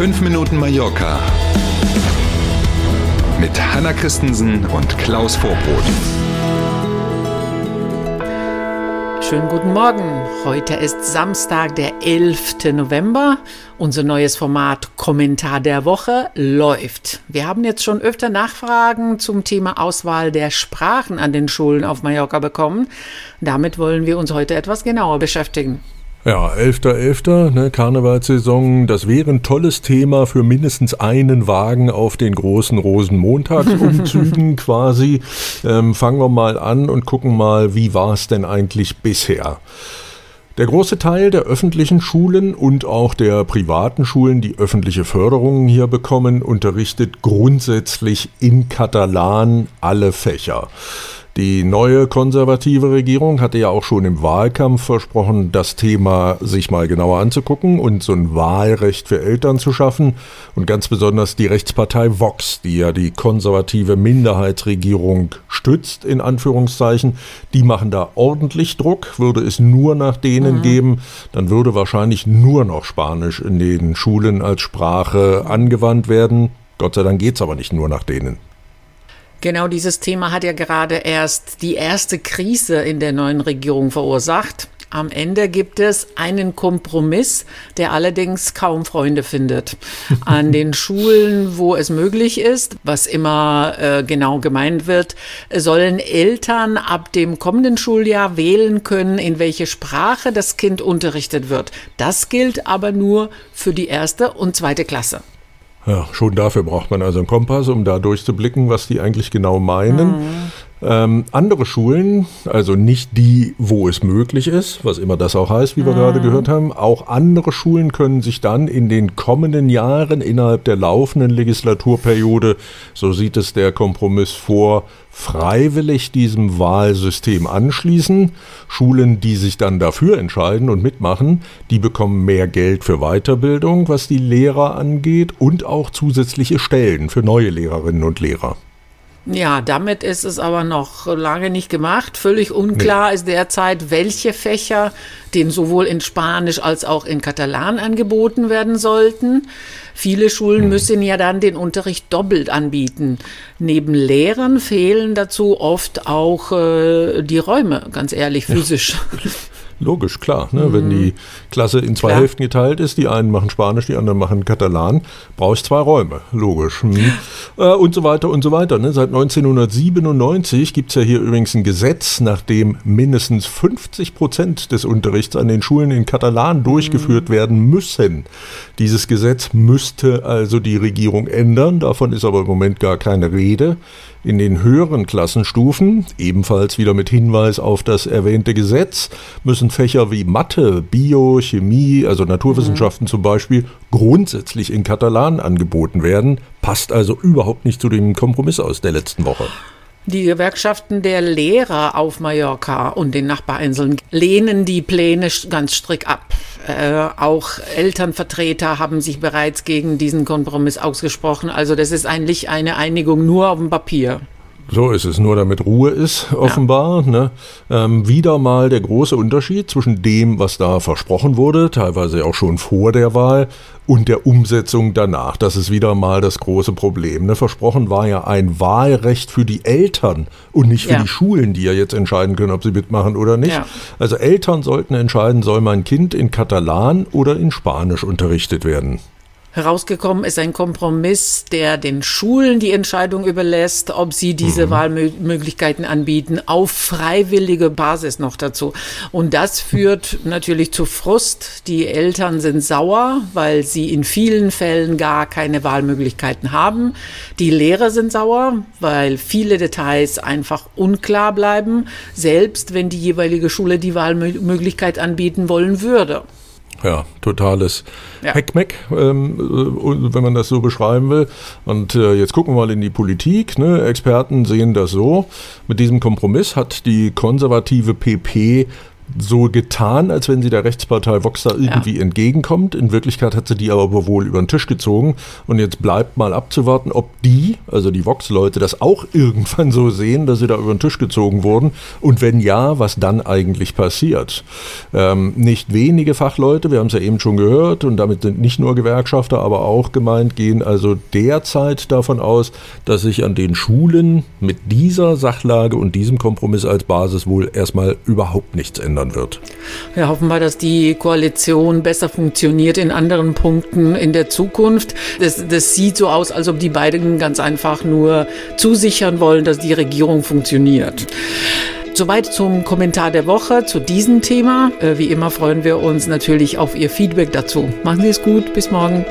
5 Minuten Mallorca mit Hanna Christensen und Klaus Vorbrot. Schönen guten Morgen. Heute ist Samstag, der 11. November. Unser neues Format Kommentar der Woche läuft. Wir haben jetzt schon öfter Nachfragen zum Thema Auswahl der Sprachen an den Schulen auf Mallorca bekommen. Damit wollen wir uns heute etwas genauer beschäftigen. Ja, 11.11., .11., ne, Karnevalssaison, das wäre ein tolles Thema für mindestens einen Wagen auf den großen Rosenmontagsumzügen quasi. Ähm, fangen wir mal an und gucken mal, wie war es denn eigentlich bisher? Der große Teil der öffentlichen Schulen und auch der privaten Schulen, die öffentliche Förderungen hier bekommen, unterrichtet grundsätzlich in Katalan alle Fächer. Die neue konservative Regierung hatte ja auch schon im Wahlkampf versprochen, das Thema sich mal genauer anzugucken und so ein Wahlrecht für Eltern zu schaffen. Und ganz besonders die Rechtspartei Vox, die ja die konservative Minderheitsregierung stützt, in Anführungszeichen, die machen da ordentlich Druck. Würde es nur nach denen mhm. geben, dann würde wahrscheinlich nur noch Spanisch in den Schulen als Sprache angewandt werden. Gott sei Dank geht es aber nicht nur nach denen. Genau dieses Thema hat ja gerade erst die erste Krise in der neuen Regierung verursacht. Am Ende gibt es einen Kompromiss, der allerdings kaum Freunde findet. An den Schulen, wo es möglich ist, was immer äh, genau gemeint wird, sollen Eltern ab dem kommenden Schuljahr wählen können, in welche Sprache das Kind unterrichtet wird. Das gilt aber nur für die erste und zweite Klasse. Ja, schon dafür braucht man also einen Kompass, um da durchzublicken, was die eigentlich genau meinen. Mhm. Ähm, andere Schulen, also nicht die, wo es möglich ist, was immer das auch heißt, wie wir mhm. gerade gehört haben, auch andere Schulen können sich dann in den kommenden Jahren innerhalb der laufenden Legislaturperiode, so sieht es der Kompromiss vor, freiwillig diesem Wahlsystem anschließen. Schulen, die sich dann dafür entscheiden und mitmachen, die bekommen mehr Geld für Weiterbildung, was die Lehrer angeht, und auch zusätzliche Stellen für neue Lehrerinnen und Lehrer. Ja, damit ist es aber noch lange nicht gemacht. Völlig unklar nee. ist derzeit, welche Fächer den sowohl in Spanisch als auch in Katalan angeboten werden sollten. Viele Schulen hm. müssen ja dann den Unterricht doppelt anbieten. Neben Lehrern fehlen dazu oft auch äh, die Räume, ganz ehrlich, physisch. Ja. Logisch, klar. Ne? Mhm. Wenn die Klasse in zwei klar. Hälften geteilt ist, die einen machen Spanisch, die anderen machen Katalan, brauche ich zwei Räume. Logisch. Mhm. Äh, und so weiter und so weiter. Ne? Seit 1997 gibt es ja hier übrigens ein Gesetz, nach dem mindestens 50 Prozent des Unterrichts an den Schulen in Katalan durchgeführt mhm. werden müssen. Dieses Gesetz müsste also die Regierung ändern. Davon ist aber im Moment gar keine Rede. In den höheren Klassenstufen, ebenfalls wieder mit Hinweis auf das erwähnte Gesetz, müssen Fächer wie Mathe, Bio, Chemie, also Naturwissenschaften mhm. zum Beispiel, grundsätzlich in Katalan angeboten werden. Passt also überhaupt nicht zu dem Kompromiss aus der letzten Woche. Die Gewerkschaften der Lehrer auf Mallorca und den Nachbarinseln lehnen die Pläne ganz strikt ab. Äh, auch Elternvertreter haben sich bereits gegen diesen Kompromiss ausgesprochen. Also das ist eigentlich eine Einigung nur auf dem Papier. So ist es, nur damit Ruhe ist, offenbar. Ja. Ne? Ähm, wieder mal der große Unterschied zwischen dem, was da versprochen wurde, teilweise auch schon vor der Wahl, und der Umsetzung danach. Das ist wieder mal das große Problem. Ne? Versprochen war ja ein Wahlrecht für die Eltern und nicht für ja. die Schulen, die ja jetzt entscheiden können, ob sie mitmachen oder nicht. Ja. Also Eltern sollten entscheiden, soll mein Kind in Katalan oder in Spanisch unterrichtet werden. Herausgekommen ist ein Kompromiss, der den Schulen die Entscheidung überlässt, ob sie diese mhm. Wahlmöglichkeiten anbieten, auf freiwillige Basis noch dazu. Und das führt natürlich zu Frust. Die Eltern sind sauer, weil sie in vielen Fällen gar keine Wahlmöglichkeiten haben. Die Lehrer sind sauer, weil viele Details einfach unklar bleiben, selbst wenn die jeweilige Schule die Wahlmöglichkeit anbieten wollen würde. Ja, totales ja. Heckmeck, ähm, äh, wenn man das so beschreiben will. Und äh, jetzt gucken wir mal in die Politik. Ne? Experten sehen das so. Mit diesem Kompromiss hat die konservative PP so getan, als wenn sie der Rechtspartei Vox da irgendwie ja. entgegenkommt. In Wirklichkeit hat sie die aber wohl über den Tisch gezogen. Und jetzt bleibt mal abzuwarten, ob die, also die Vox-Leute, das auch irgendwann so sehen, dass sie da über den Tisch gezogen wurden. Und wenn ja, was dann eigentlich passiert. Ähm, nicht wenige Fachleute, wir haben es ja eben schon gehört, und damit sind nicht nur Gewerkschafter, aber auch gemeint, gehen also derzeit davon aus, dass sich an den Schulen mit dieser Sachlage und diesem Kompromiss als Basis wohl erstmal überhaupt nichts ändern wird. Ja, hoffen wir, dass die Koalition besser funktioniert in anderen Punkten in der Zukunft. Das, das sieht so aus, als ob die beiden ganz einfach nur zusichern wollen, dass die Regierung funktioniert. Soweit zum Kommentar der Woche zu diesem Thema. Äh, wie immer freuen wir uns natürlich auf Ihr Feedback dazu. Machen Sie es gut, bis morgen.